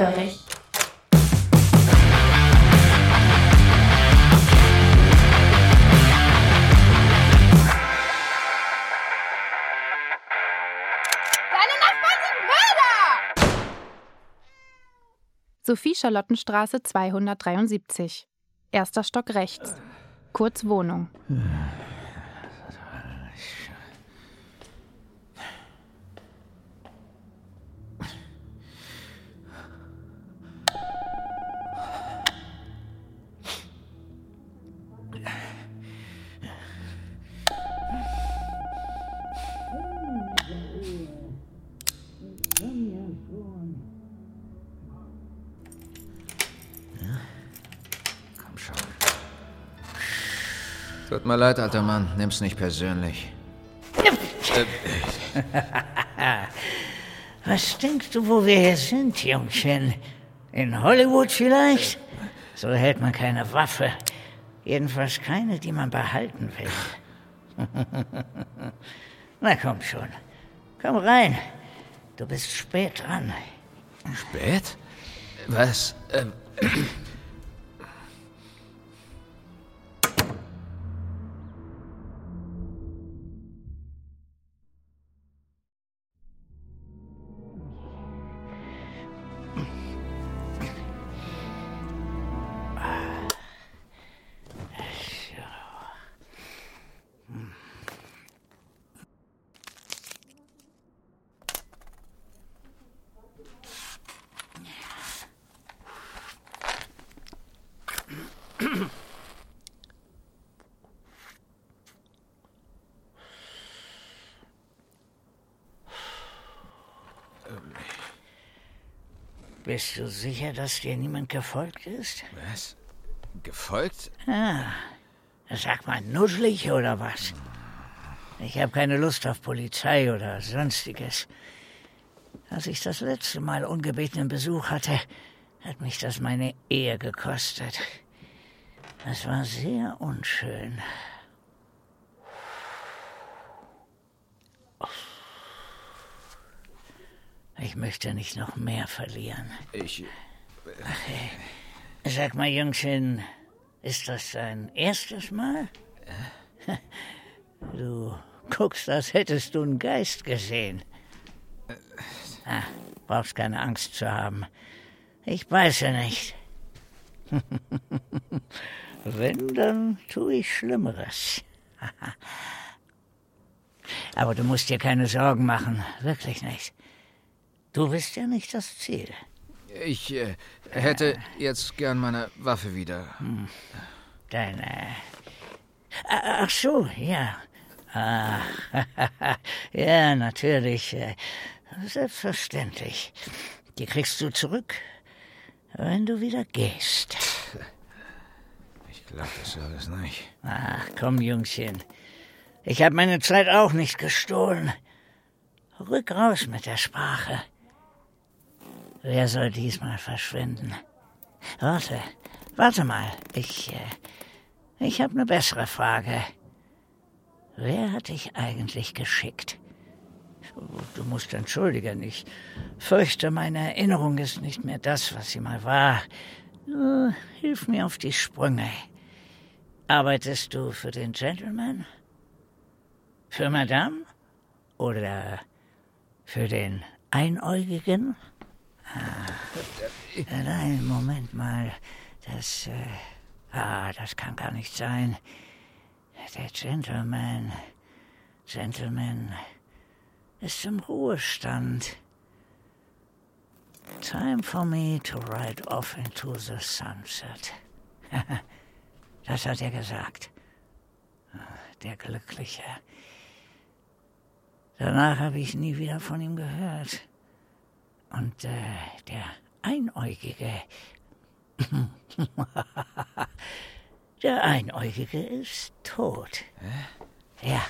hellhörig. Deine Nachbarn sind Mörder! Sophie-Charlottenstraße 273. Erster Stock rechts. Kurz Wohnung. Tut mir leid, alter Mann. Nimm's nicht persönlich. Was denkst du, wo wir hier sind, Jungchen? In Hollywood vielleicht? So hält man keine Waffe. Jedenfalls keine, die man behalten will. Na komm schon. Komm rein. Du bist spät dran. Spät? Was? Ähm, Bist du sicher, dass dir niemand gefolgt ist? was? Gefolgt? Sag mal, nuschelig oder was? Ich habe keine Lust auf Polizei oder sonstiges. Als ich das letzte Mal ungebetenen Besuch hatte, hat mich das meine Ehe gekostet. Das war sehr unschön. Ich möchte nicht noch mehr verlieren. Ich. Sag mal, Jungchen, ist das dein erstes Mal? Du guckst, als hättest du einen Geist gesehen. Ah, brauchst keine Angst zu haben. Ich beiße nicht. Wenn, dann tue ich Schlimmeres. Aber du musst dir keine Sorgen machen, wirklich nicht. Du bist ja nicht das Ziel. Ich äh, hätte jetzt gern meine Waffe wieder. Deine. Ah, Ach so, ja. Ah, ja, natürlich. äh, Selbstverständlich. Die kriegst du zurück, wenn du wieder gehst. Ich glaube das alles nicht. Ach, komm, Jungchen. Ich habe meine Zeit auch nicht gestohlen. Rück raus mit der Sprache. Wer soll diesmal verschwinden? Warte, warte mal. Ich, äh, ich habe eine bessere Frage. Wer hat dich eigentlich geschickt? Du musst entschuldigen, ich fürchte, meine Erinnerung ist nicht mehr das, was sie mal war. Hilf mir auf die Sprünge. Arbeitest du für den Gentleman? Für Madame? Oder für den Einäugigen? Ah, nein, Moment mal. Das, äh, ah, das kann gar nicht sein. Der Gentleman, Gentleman ist im Ruhestand. Time for me to ride off into the sunset. Das hat er gesagt. Der Glückliche. Danach habe ich nie wieder von ihm gehört. Und äh, der Einäugige. der Einäugige ist tot. Ja,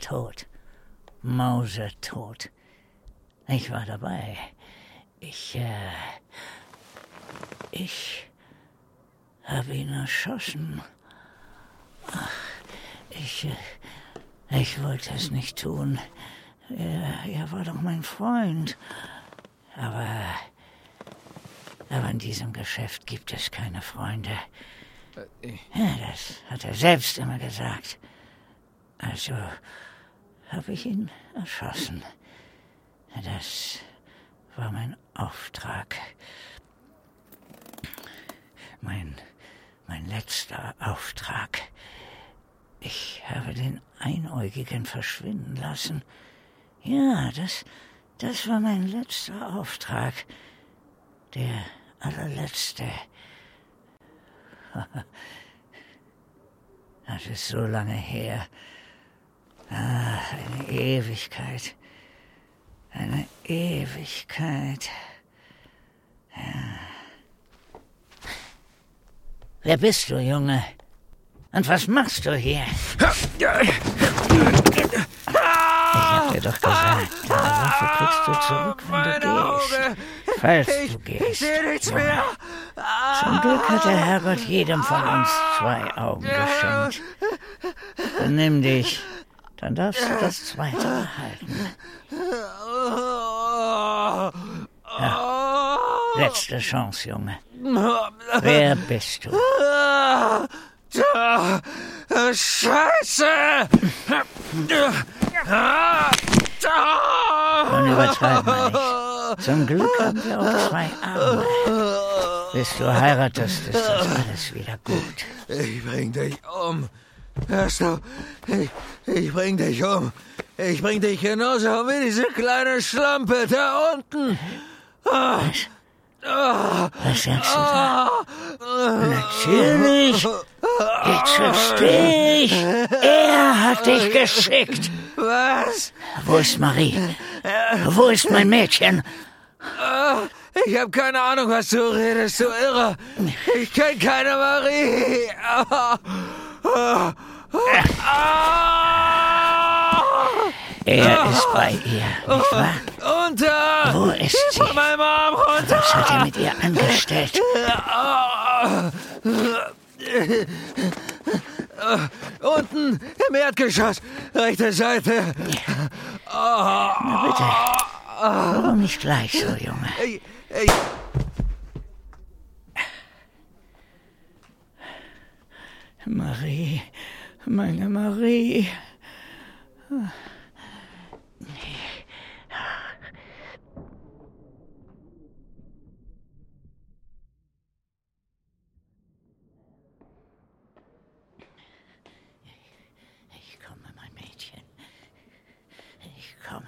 tot. Mausetot. Ich war dabei. Ich, äh, ich habe ihn erschossen. Ach, ich, äh, ich wollte es nicht tun. Er, er war doch mein Freund. Aber Aber in diesem Geschäft gibt es keine Freunde. Äh, Ja, das hat er selbst immer gesagt. Also habe ich ihn erschossen. Das war mein Auftrag. Mein, mein letzter Auftrag. Ich habe den Einäugigen verschwinden lassen. Ja, das, das war mein letzter Auftrag. Der allerletzte. Das ist so lange her. Ah, eine Ewigkeit. Eine Ewigkeit. Ja. Wer bist du, Junge? Und was machst du hier? Ich dir doch gesagt, deine Waffe kriegst du zurück, wenn du gehst. Falls du gehst. sehe nichts Junge. mehr. Zum Glück hat der Herrgott jedem von uns zwei Augen geschenkt. Benimm dich, dann darfst du das zweite behalten. Letzte Chance, Junge. Wer bist du? Scheiße! Nun übertreib mal nicht. Zum Glück haben wir auch zwei Arme. Bis du heiratest, ist das alles wieder gut. Ich bring dich um. Hörst du? Ich, ich bring dich um. Ich bring dich genauso wie diese kleine Schlampe da unten. Was sagst du da? Natürlich. Jetzt verstehe ich. Er hat dich geschickt. Was? Wo ist Marie? Wo ist mein Mädchen? Ich habe keine Ahnung, was du redest, du Irre. Ich kenn keine Marie. Er ist bei ihr, nicht wahr? Unter! Wo ist sie? Von meinem Arm runter! Was hat er mit ihr angestellt? Unten im Erdgeschoss, rechte Seite. Na bitte. Warum nicht gleich so, Junge? Ey, ey. Marie, meine Marie. Ich komme, mein Mädchen. Ich komme.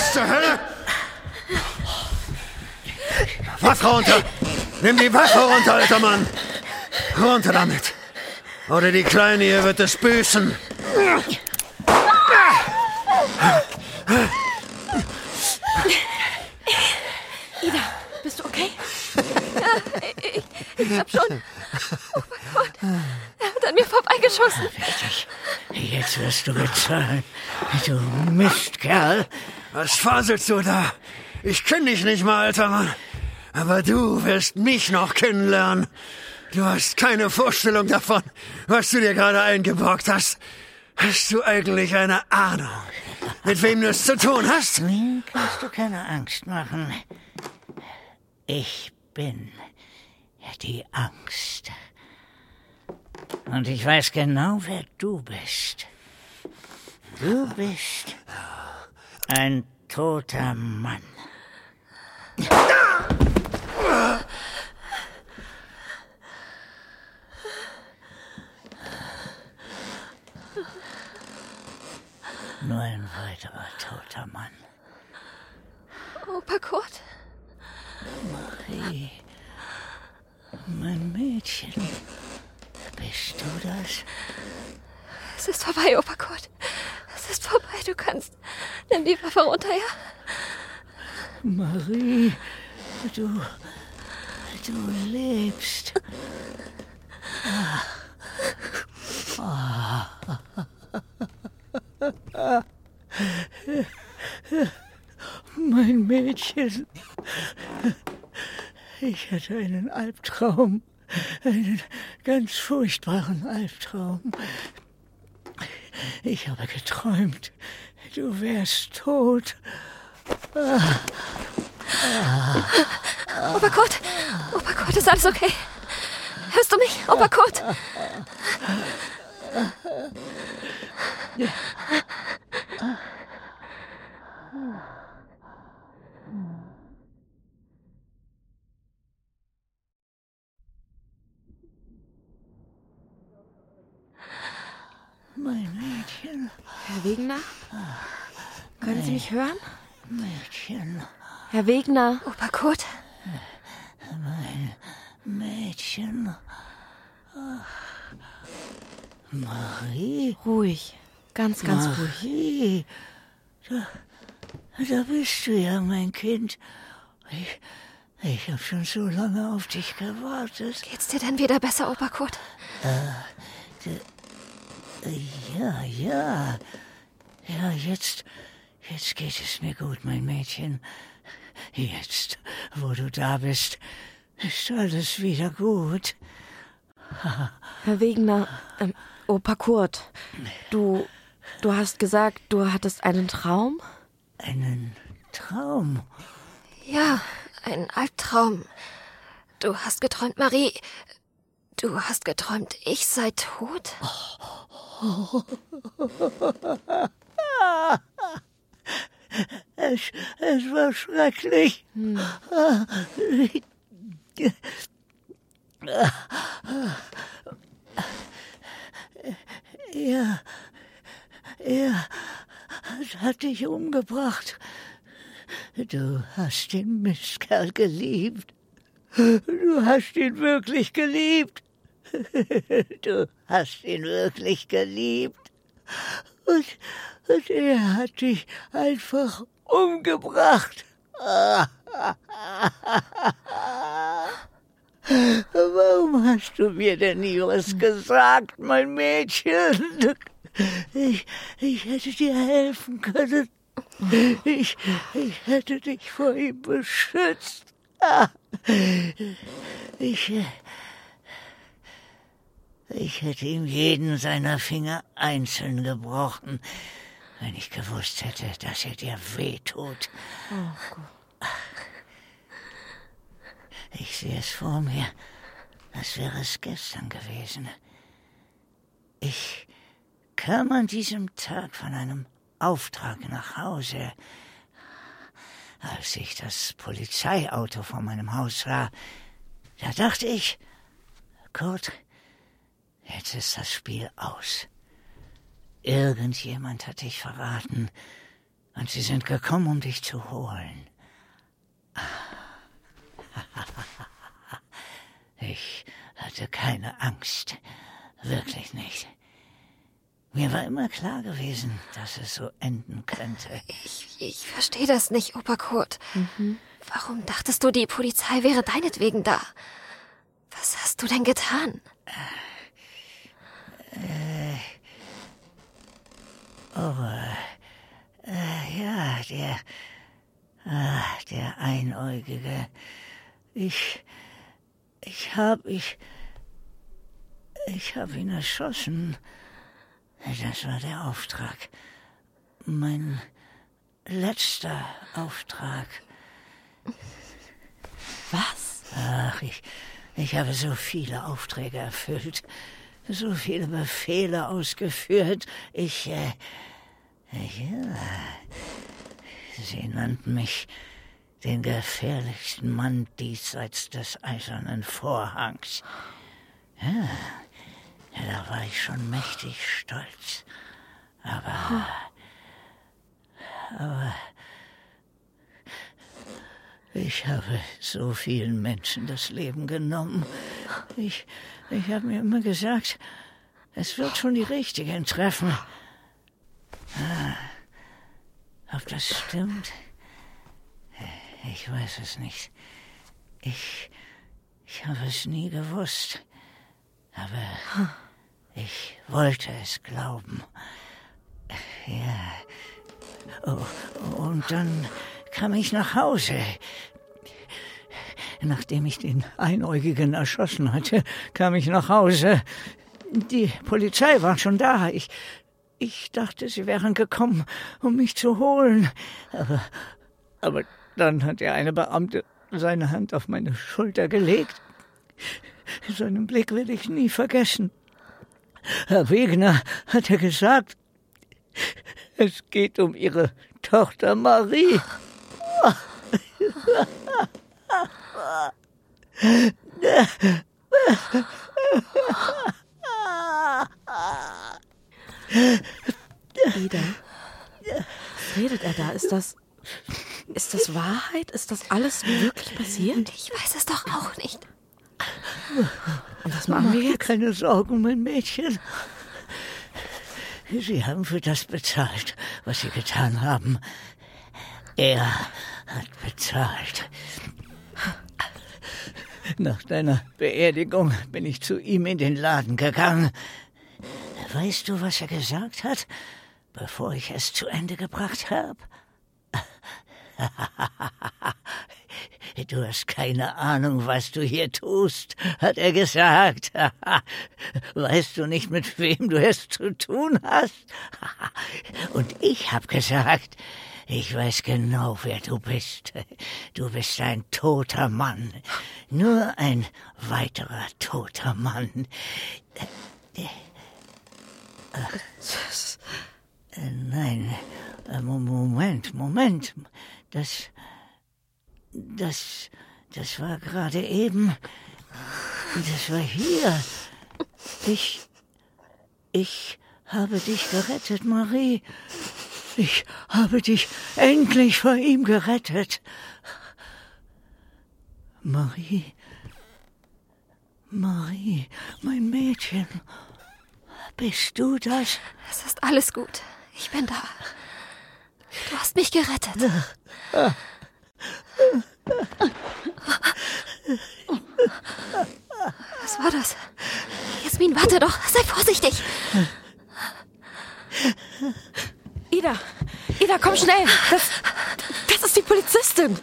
Was zur Hölle? Waffe runter! Nimm die Waffe runter, alter Mann! Runter damit! Oder die Kleine hier wird es büßen! Ida, bist du okay? Ja, ich, ich hab schon. Oh mein Gott. Er hat an mir vorbeigeschossen. Richtig. Jetzt wirst du bezahlen. Du Mistkerl. Was faselst du da? Ich kenn dich nicht mal, alter Mann. Aber du wirst mich noch kennenlernen. Du hast keine Vorstellung davon, was du dir gerade eingebrockt hast. Hast du eigentlich eine Ahnung, mit wem du es zu tun hast? Mir kannst du keine Angst machen. Ich bin die Angst. Und ich weiß genau, wer du bist. Du bist ein toter Mann. Nur ein weiterer toter Mann. Opa Kurt. Marie, mein Mädchen. Bist du das? Es ist vorbei, Opa Kurt. Es ist vorbei. Du kannst. Waffe runter, ja? Marie, du. Du lebst. Mein Mädchen. Ich hatte einen Albtraum. Einen ganz furchtbaren Albtraum. ich habe geträumt, du wärst tot. Opa Kurt, Opa Kurt, ist alles okay? Hörst du mich, Opa Kurt? Mein Mädchen, Herr Wegner? Können Sie mich hören? Mädchen, Herr Wegner. Opa Kurt? Mädchen. Ach. Marie, Ruhig. Ganz, ganz ruhig. Marie, da, da bist du ja, mein Kind. Ich, ich habe schon so lange auf dich gewartet. Geht's dir denn wieder besser, Opa Kurt? Ja, ja. Ja, jetzt, jetzt geht es mir gut, mein Mädchen. Jetzt, wo du da bist, ist alles wieder gut. Herr Wegener, ähm, Opa Kurt, du, du hast gesagt, du hattest einen Traum? Einen Traum. Ja, ein Albtraum. Du hast geträumt, Marie. Du hast geträumt, ich sei tot? Es, es war schrecklich. Er, er hat dich umgebracht. Du hast den Mistkerl geliebt. Du hast ihn wirklich geliebt. Du hast ihn wirklich geliebt. Und, und er hat dich einfach umgebracht. Warum hast du mir denn nie was gesagt, mein Mädchen? Ich, ich hätte dir helfen können. Ich, ich hätte dich vor ihm beschützt. Ich, ich hätte ihm jeden seiner Finger einzeln gebrochen, wenn ich gewusst hätte, dass er dir wehtut. Ich sehe es vor mir, als wäre es gestern gewesen. Ich kam an diesem Tag von einem Auftrag nach Hause. Als ich das Polizeiauto vor meinem Haus sah, da dachte ich, Kurt, jetzt ist das Spiel aus. Irgendjemand hat dich verraten und sie sind gekommen, um dich zu holen. Ich hatte keine Angst. Wirklich nicht. Mir war immer klar gewesen, dass es so enden könnte. Ich, ich verstehe das nicht, Opa Kurt. Warum dachtest du, die Polizei wäre deinetwegen da? Was hast du denn getan? Ja, der. Ah, der Einäugige. Ich. Ich hab. Ich. Ich hab ihn erschossen. Das war der Auftrag. Mein letzter Auftrag. Was? Ach, ich, ich habe so viele Aufträge erfüllt, so viele Befehle ausgeführt. Ich, äh, ja, sie nannten mich den gefährlichsten Mann diesseits des eisernen Vorhangs. Ja, da war ich schon mächtig stolz. Aber, aber ich habe so vielen Menschen das Leben genommen. Ich, ich habe mir immer gesagt, es wird schon die Richtigen treffen. Ah, ob das stimmt? Ich weiß es nicht. Ich, ich habe es nie gewusst. Aber ich wollte es glauben. Ja. Oh, und dann kam ich nach Hause. Nachdem ich den Einäugigen erschossen hatte, kam ich nach Hause. Die Polizei war schon da. Ich, Ich dachte, Sie wären gekommen, um mich zu holen. Aber, aber dann hat der eine Beamte seine Hand auf meine Schulter gelegt. Seinen Blick will ich nie vergessen. Herr Wegner hat er gesagt, es geht um Ihre Tochter Marie. Ida, was redet er da? Ist das. Ist das Wahrheit? Ist das alles wirklich passiert? Ich weiß es doch auch nicht. Und was machen wir jetzt? Keine Sorgen, mein Mädchen. Sie haben für das bezahlt, was Sie getan haben. Er hat bezahlt. Nach deiner Beerdigung bin ich zu ihm in den Laden gegangen. Weißt du, was er gesagt hat, bevor ich es zu Ende gebracht habe? Du hast keine Ahnung, was du hier tust, hat er gesagt. Weißt du nicht, mit wem du es zu tun hast? Und ich hab gesagt, ich weiß genau, wer du bist. Du bist ein toter Mann. Nur ein weiterer toter Mann. Äh, Nein, Mo- Moment, Moment. Das, das, das war gerade eben. Das war hier. Ich, ich habe dich gerettet, Marie. Ich habe dich endlich vor ihm gerettet. Marie, Marie, mein Mädchen. Bist du das? Es ist alles gut. Ich bin da. Du hast mich gerettet. Was war das? Jasmin, warte doch. Sei vorsichtig. Ida, Ida, komm schnell. Das, das ist die Polizistin.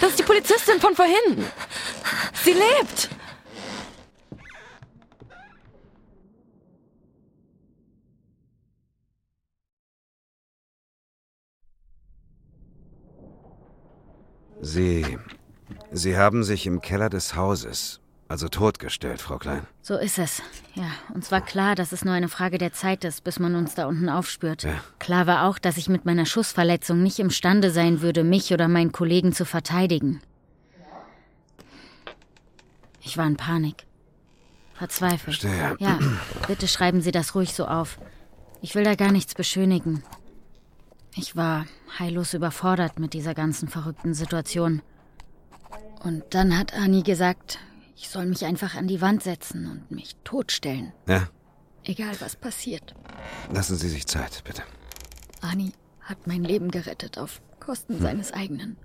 Das ist die Polizistin von vorhin. Sie lebt. Sie. Sie haben sich im Keller des Hauses, also totgestellt, Frau Klein. So ist es. Ja, uns war klar, dass es nur eine Frage der Zeit ist, bis man uns da unten aufspürt. Ja. Klar war auch, dass ich mit meiner Schussverletzung nicht imstande sein würde, mich oder meinen Kollegen zu verteidigen. Ich war in Panik. Verzweifelt. Verstehe. Ja, bitte schreiben Sie das ruhig so auf. Ich will da gar nichts beschönigen. Ich war heillos überfordert mit dieser ganzen verrückten Situation. Und dann hat Annie gesagt, ich soll mich einfach an die Wand setzen und mich totstellen. Ja, Egal was passiert. lassen Sie sich Zeit, bitte. Ani hat mein Leben gerettet auf Kosten seines eigenen.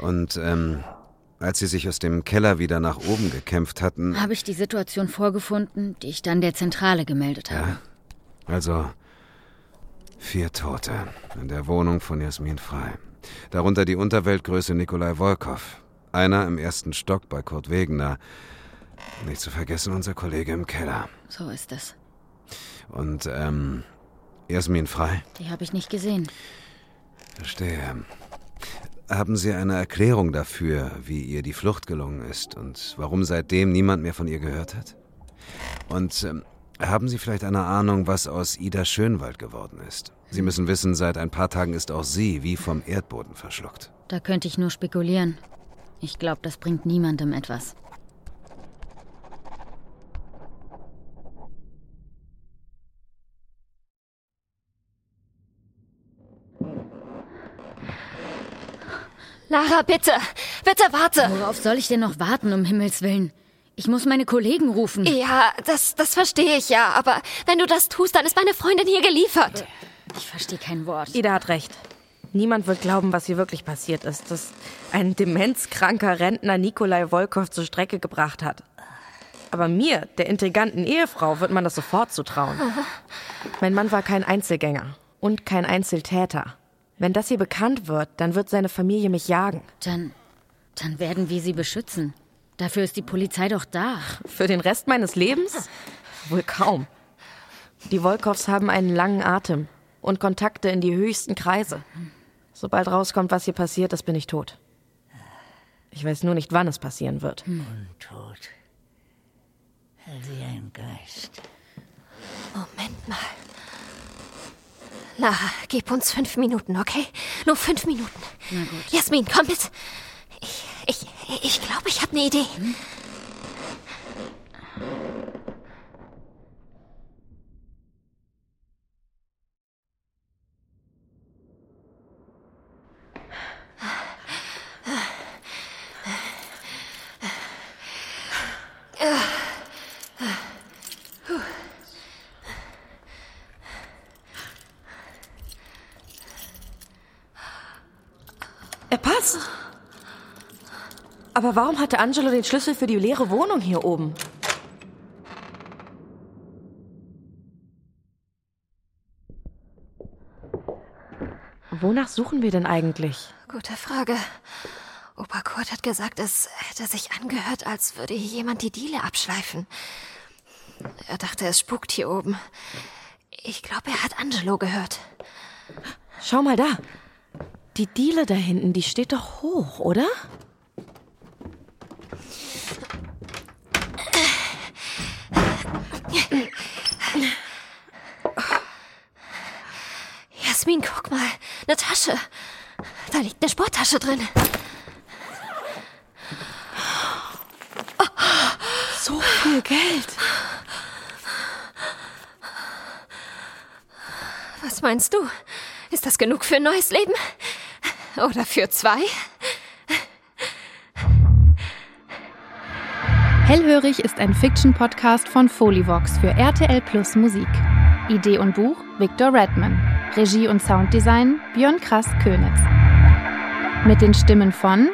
Und, ähm, als Sie sich aus dem Keller wieder nach oben gekämpft hatten, Habe ich die Situation vorgefunden, die ich dann der Zentrale gemeldet habe. Ja. also vier Tote in der Wohnung von Jasmin Frei. Darunter die Unterweltgröße Nikolai Wolkow. Einer im ersten Stock bei Kurt Wegener. Nicht zu vergessen unser Kollege im Keller. So ist es. Und, ähm, Jasmin Frei? Die habe ich nicht gesehen. Verstehe. Haben Sie eine Erklärung dafür, wie ihr die Flucht gelungen ist und warum seitdem niemand mehr von ihr gehört hat? Und ähm, haben Sie vielleicht eine Ahnung, was aus Ida Schönwald geworden ist? Sie müssen wissen, seit ein paar Tagen ist auch sie wie vom Erdboden verschluckt. Da könnte ich nur spekulieren. Ich glaube, das bringt niemandem etwas. Lara, bitte. Bitte warte. Worauf soll ich denn noch warten, um Himmels Willen? Ich muss meine Kollegen rufen. Ja, das, das verstehe ich ja. Aber wenn du das tust, dann ist meine Freundin hier geliefert. Ich verstehe kein Wort. Ida hat recht. Niemand wird glauben, was hier wirklich passiert ist, dass ein demenzkranker Rentner Nikolai Wolkow zur Strecke gebracht hat. Aber mir, der intriganten Ehefrau, wird man das sofort zutrauen. Mein Mann war kein Einzelgänger und kein Einzeltäter. Wenn das hier bekannt wird, dann wird seine Familie mich jagen. Dann, dann werden wir sie beschützen. Dafür ist die Polizei doch da. Für den Rest meines Lebens? Wohl kaum. Die Wolkows haben einen langen Atem und Kontakte in die höchsten Kreise. Sobald rauskommt, was hier passiert ist, bin ich tot. Ich weiß nur nicht, wann es passieren wird. Untot. Wie ein Geist. Moment mal. Lara, gib uns fünf Minuten, okay? Nur fünf Minuten. Na gut. Jasmin, komm mit. Ich, ich, ich glaube, ich habe eine Idee. Hm? Er passt. Aber warum hatte Angelo den Schlüssel für die leere Wohnung hier oben? Wonach suchen wir denn eigentlich? Gute Frage. Opa Kurt hat gesagt, es hätte sich angehört, als würde hier jemand die Diele abschleifen. Er dachte, es spukt hier oben. Ich glaube, er hat Angelo gehört. Schau mal da. Die Diele da hinten, die steht doch hoch, oder? Jasmin, guck mal. Eine Tasche. Da liegt eine Sporttasche drin. So viel Geld. Was meinst du? Ist das genug für ein neues Leben? Oder für zwei? Hellhörig ist ein Fiction-Podcast von Folivox für RTL Plus Musik. Idee und Buch Victor Redman. Regie und Sounddesign Björn Krass-Könitz. Mit den Stimmen von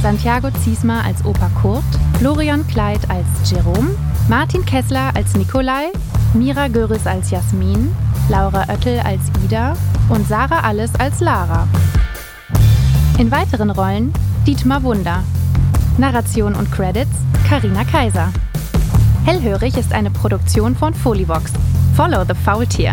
Santiago Ziesma als Opa Kurt, Florian Kleid als Jerome, Martin Kessler als Nikolai, Mira Göris als Jasmin, Laura Oettel als Ida und Sarah Alles als Lara. In weiteren Rollen Dietmar Wunder. Narration und Credits Karina Kaiser. Hellhörig ist eine Produktion von Folivox. Follow the Faultier.